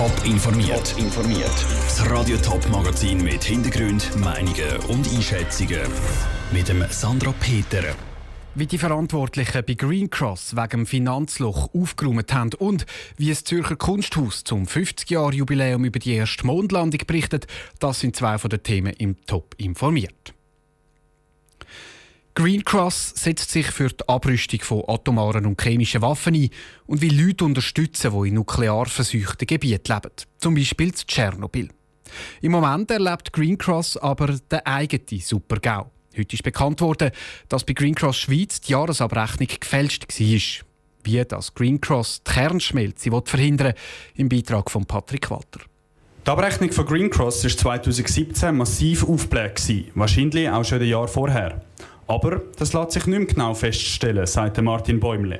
Top informiert. informiert. Das Radio Top Magazin mit Hintergrund, Meinungen und Einschätzungen mit dem Sandra Peter. Wie die Verantwortlichen bei Green Cross wegen dem Finanzloch aufgeräumt haben und wie das Zürcher Kunsthaus zum 50-Jahr-Jubiläum über die erste Mondlandung berichtet, das sind zwei von den Themen im Top informiert. Green Cross setzt sich für die Abrüstung von atomaren und chemischen Waffen ein und will Leute unterstützen, die in nuklear verseuchten Gebieten leben, zum Beispiel in Tschernobyl. Im Moment erlebt Green Cross aber den eigenen Super-GAU. Heute ist bekannt worden, dass bei Green Cross Schweiz die Jahresabrechnung gefälscht war. Wie das Green Cross die Kernschmelze verhindern will, im Beitrag von Patrick Walter. Die Abrechnung von Green Cross war 2017 massiv aufgebläht, wahrscheinlich auch schon ein Jahr vorher. Aber das lässt sich nicht mehr genau feststellen, sagt Martin Bäumle.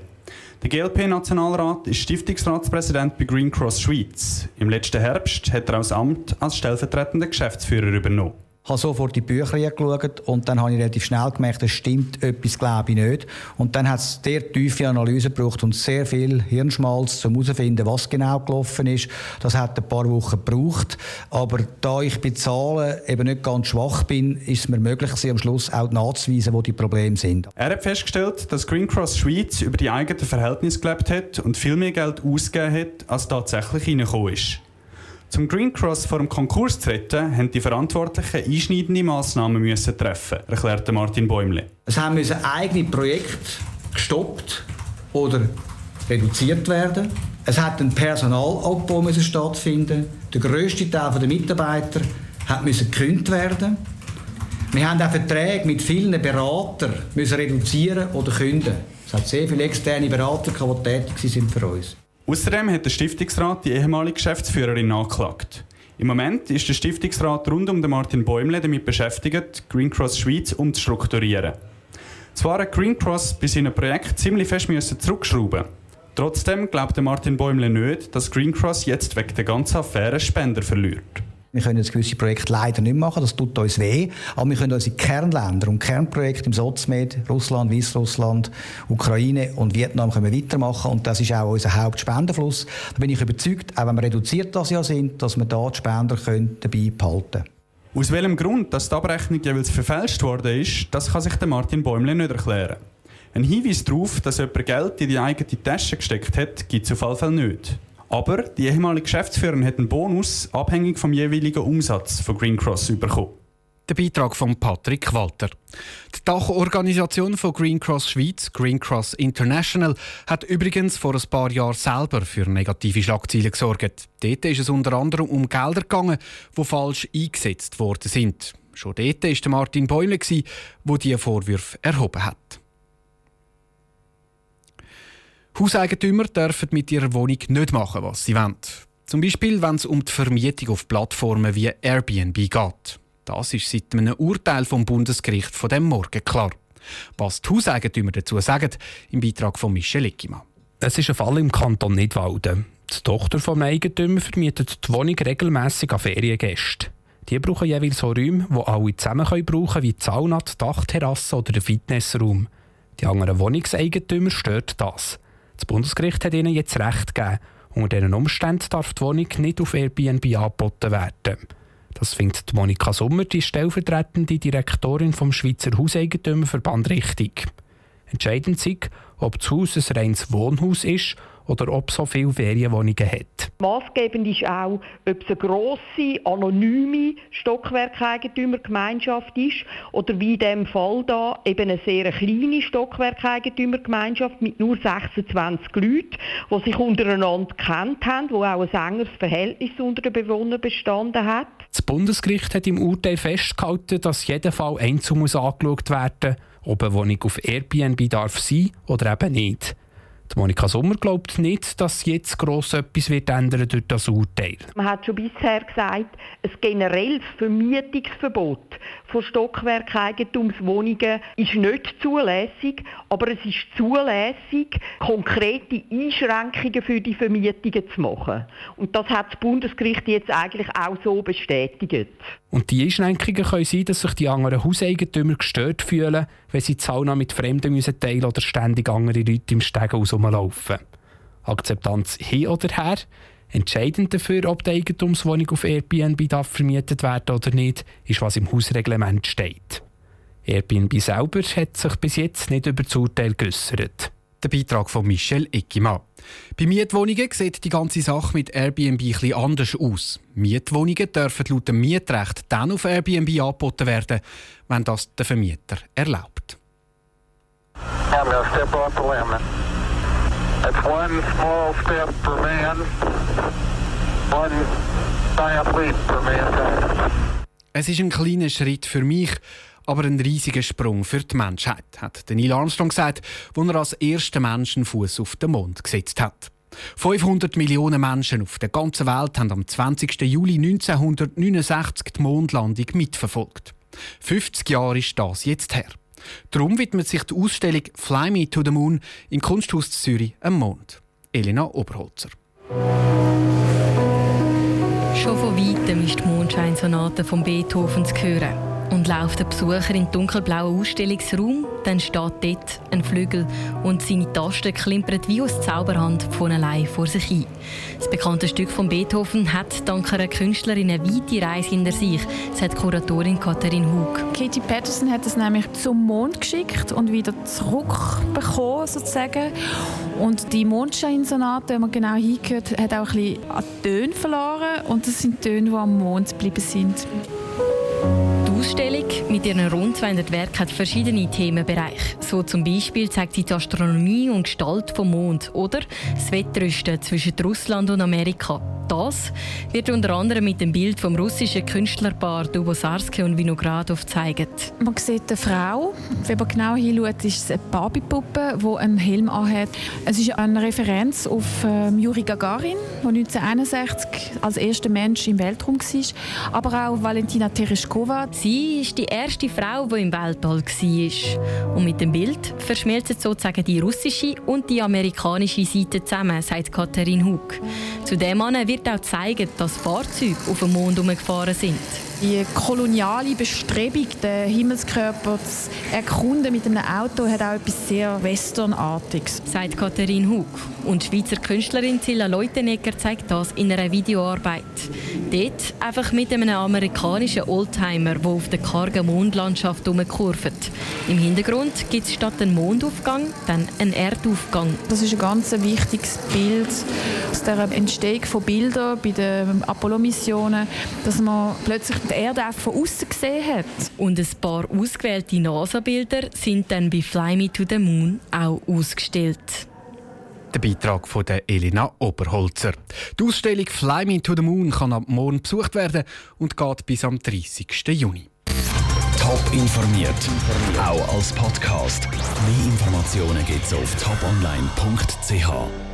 Der GLP-Nationalrat ist Stiftungsratspräsident bei Green Cross Schweiz. Im letzten Herbst hat er das Amt als stellvertretender Geschäftsführer übernommen habe sofort die Bücher geschaut und dann habe ich relativ schnell gemerkt, es stimmt etwas, glaube ich nicht. Und dann hat es sehr tiefe Analyse gebraucht und sehr viel Hirnschmalz, um herauszufinden, was genau gelaufen ist. Das hat ein paar Wochen gebraucht. Aber da ich bei Zahlen eben nicht ganz schwach bin, ist es mir möglich, sie am Schluss auch nachzuweisen, wo die Probleme sind. Er hat festgestellt, dass Green Cross Schweiz über die eigenen Verhältnisse gelebt hat und viel mehr Geld ausgegeben hat, als tatsächlich reingekommen ist. Zum Green Cross vor dem Konkurs zu retten, haben die Verantwortlichen einschneidende Massnahmen müssen treffen, erklärte Martin Bäumle. Es müssen eigene Projekte gestoppt oder reduziert werden. Es hat ein Personalabbau stattfinden. Der grösste Teil der Mitarbeiter müssen gekündigt werden. Wir haben auch Verträge mit vielen Beratern müssen reduzieren oder kündigen. Es hat sehr viele externe Berater, die tätig sind für uns. Außerdem hat der Stiftungsrat die ehemalige Geschäftsführerin angeklagt. Im Moment ist der Stiftungsrat rund um den Martin Bäumle damit beschäftigt, Green Cross Schweiz umzustrukturieren. Zwar hat Green Cross bei seinem Projekt ziemlich fest zurückschrauben Trotzdem glaubt Martin Bäumle nicht, dass Green Cross jetzt wegen der ganzen Affäre Spender verliert. Wir können jetzt gewisse Projekte leider nicht machen, das tut uns weh. Aber wir können unsere Kernländer und Kernprojekte im Sozmed, Russland, Weißrussland, Ukraine und Vietnam können wir weitermachen. Und das ist auch unser Hauptspendenfluss. Da bin ich überzeugt, auch wenn wir reduziert das ja sind, dass wir da die Spender können dabei behalten Aus welchem Grund dass die Abrechnung jeweils verfälscht worden ist, das kann sich der Martin Bäumle nicht erklären. Ein Hinweis darauf, dass jemand Geld in die eigene Tasche gesteckt hat, gibt es auf jeden Fall nicht. Aber die ehemalige Geschäftsführerin hat einen Bonus abhängig vom jeweiligen Umsatz von Green Cross bekommen. Der Beitrag von Patrick Walter. Die Dachorganisation von Green Cross Schweiz, Green Cross International, hat übrigens vor ein paar Jahren selber für negative Schlagzeilen gesorgt. Dort ist es unter anderem um Gelder gegangen, die falsch eingesetzt worden sind. Schon dort war Martin Bäume, der diese Vorwürfe erhoben hat. Hauseigentümer dürfen mit ihrer Wohnung nicht machen, was sie wollen. Zum Beispiel, wenn es um die Vermietung auf Plattformen wie Airbnb geht. Das ist seit einem Urteil vom Bundesgericht von dem Morgen klar. Was die Hauseigentümer dazu sagen, im Beitrag von Michel Eckimann. Es ist ein Fall im Kanton Nidwalden. Die Tochter des Eigentümers vermietet die Wohnung regelmässig an Feriengäste. Die brauchen jeweils so Räume, die alle zusammen können brauchen wie die Sauna, die Dachterrasse oder den Fitnessraum. Die anderen Wohnungseigentümer stört das. Das Bundesgericht hat ihnen jetzt Recht gegeben. Unter diesen Umständen darf die Wohnung nicht auf Airbnb angeboten werden. Das findet Monika Sommer, die stellvertretende Direktorin vom Schweizer Hauseigentümerverband, richtig. Entscheidend ist, ob das Haus ein reines Wohnhaus ist oder ob es so viele Ferienwohnungen hat. Maßgebend ist auch, ob es eine grosse, anonyme Stockwerkeigentümergemeinschaft ist oder wie in diesem Fall da eben eine sehr kleine Stockwerkeigentümergemeinschaft mit nur 26 Leuten, die sich untereinander kennt haben, wo auch ein engeres Verhältnis unter den Bewohnern bestanden hat. Das Bundesgericht hat im Urteil festgehalten, dass jeder Fall einzeln muss angeschaut werden muss, ob eine Wohnung auf Airbnb darf sein oder eben nicht. Monika Sommer glaubt nicht, dass jetzt gross etwas wird ändern durch das Urteil. Man hat schon bisher gesagt, ein generelles Vermietungsverbot von Stockwerkeigentumswohnungen ist nicht zulässig, aber es ist zulässig, konkrete Einschränkungen für die Vermietungen zu machen. Und das hat das Bundesgericht jetzt eigentlich auch so bestätigt. Und die Einschränkungen können sein, dass sich die anderen Hauseigentümer gestört fühlen, wenn sie die Sauna mit Fremden müssen oder ständig andere Leute im Stegen herumlaufen. Akzeptanz hin oder her, Entscheidend dafür, ob die Eigentumswohnung auf Airbnb vermietet werden oder nicht, ist, was im Hausreglement steht. Airbnb selber hat sich bis jetzt nicht über das Urteil geäussert. Der Beitrag von Michel Eckimann. Bei Mietwohnungen sieht die ganze Sache mit Airbnb etwas anders aus. Mietwohnungen dürfen laut dem Mietrecht dann auf Airbnb angeboten werden, wenn das der Vermieter erlaubt. Es ist ein kleiner Schritt für mich, aber ein riesiger Sprung für die Menschheit, hat Neil Armstrong gesagt, als er als erster Menschenfuß auf den Mond gesetzt hat. 500 Millionen Menschen auf der ganzen Welt haben am 20. Juli 1969 die Mondlandung mitverfolgt. 50 Jahre ist das jetzt her. Darum widmet sich die Ausstellung Fly Me to the Moon im Kunsthaus Zürich am Mond. Elena Oberholzer. Schon von weitem ist die Mondscheinsonate von Beethoven zu hören. Und läuft der Besucher in den dunkelblauen Ausstellungsraum, dann steht dort ein Flügel und seine Tasten klimpern wie aus Zauberhand von allein vor sich hin. Das bekannte Stück von Beethoven hat dank einer Künstlerin eine weite Reise hinter sich, sagt Kuratorin Katharin Hug. Katie Patterson hat es nämlich zum Mond geschickt und wieder zurückbekommen sozusagen. Und die Mondscheinsonate, wenn man genau hingehört, hat auch ein bisschen an Töne verloren und das sind Töne, die am Mond geblieben sind. Ausstellung mit ihren rund 200 Werken hat verschiedene Themenbereiche. So zum Beispiel zeigt sie die Astronomie und Gestalt vom Mond oder das Wettrüsten zwischen Russland und Amerika. Das wird unter anderem mit dem Bild vom russischen Künstlerpaar Dubosarske und Vinogradov gezeigt. Man sieht eine Frau. Wenn man genau hinschaut, ist es eine Barbie-Puppe, die einen Helm anhat. Es ist eine Referenz auf ähm, Juri Gagarin, der 1961 als erster Mensch im Weltraum war. Aber auch Valentina Tereshkova. Sie ist die erste Frau, die im Weltall war. Und mit dem Bild verschmelzen sozusagen die russische und die amerikanische Seite zusammen, sagt Katharin Hug. Zu dem wird wird auch zeigen, dass Fahrzeuge auf dem Mond umgefahren sind. Die koloniale Bestrebung, den Himmelskörper zu erkunden mit einem Auto, hat auch etwas sehr Westernartiges. Sagt Katharin Hug. Und die Schweizer Künstlerin Zilla Leutenegger zeigt das in einer Videoarbeit. Dort einfach mit einem amerikanischen Oldtimer, der auf der kargen Mondlandschaft umkurvt. Im Hintergrund gibt es statt einem Mondaufgang dann einen Erdaufgang. Das ist ein ganz wichtiges Bild aus der Entstehung von Bildern bei den Apollo-Missionen, dass man plötzlich die Erde auch von außen gesehen hat. Und ein paar ausgewählte NASA-Bilder sind dann bei Fly Me to the Moon auch ausgestellt. Der Beitrag von der Elena Oberholzer. Die Ausstellung Fly Me to the Moon kann ab morgen besucht werden und geht bis am 30. Juni. Top informiert, auch als Podcast. Mehr Informationen gibt es auf toponline.ch.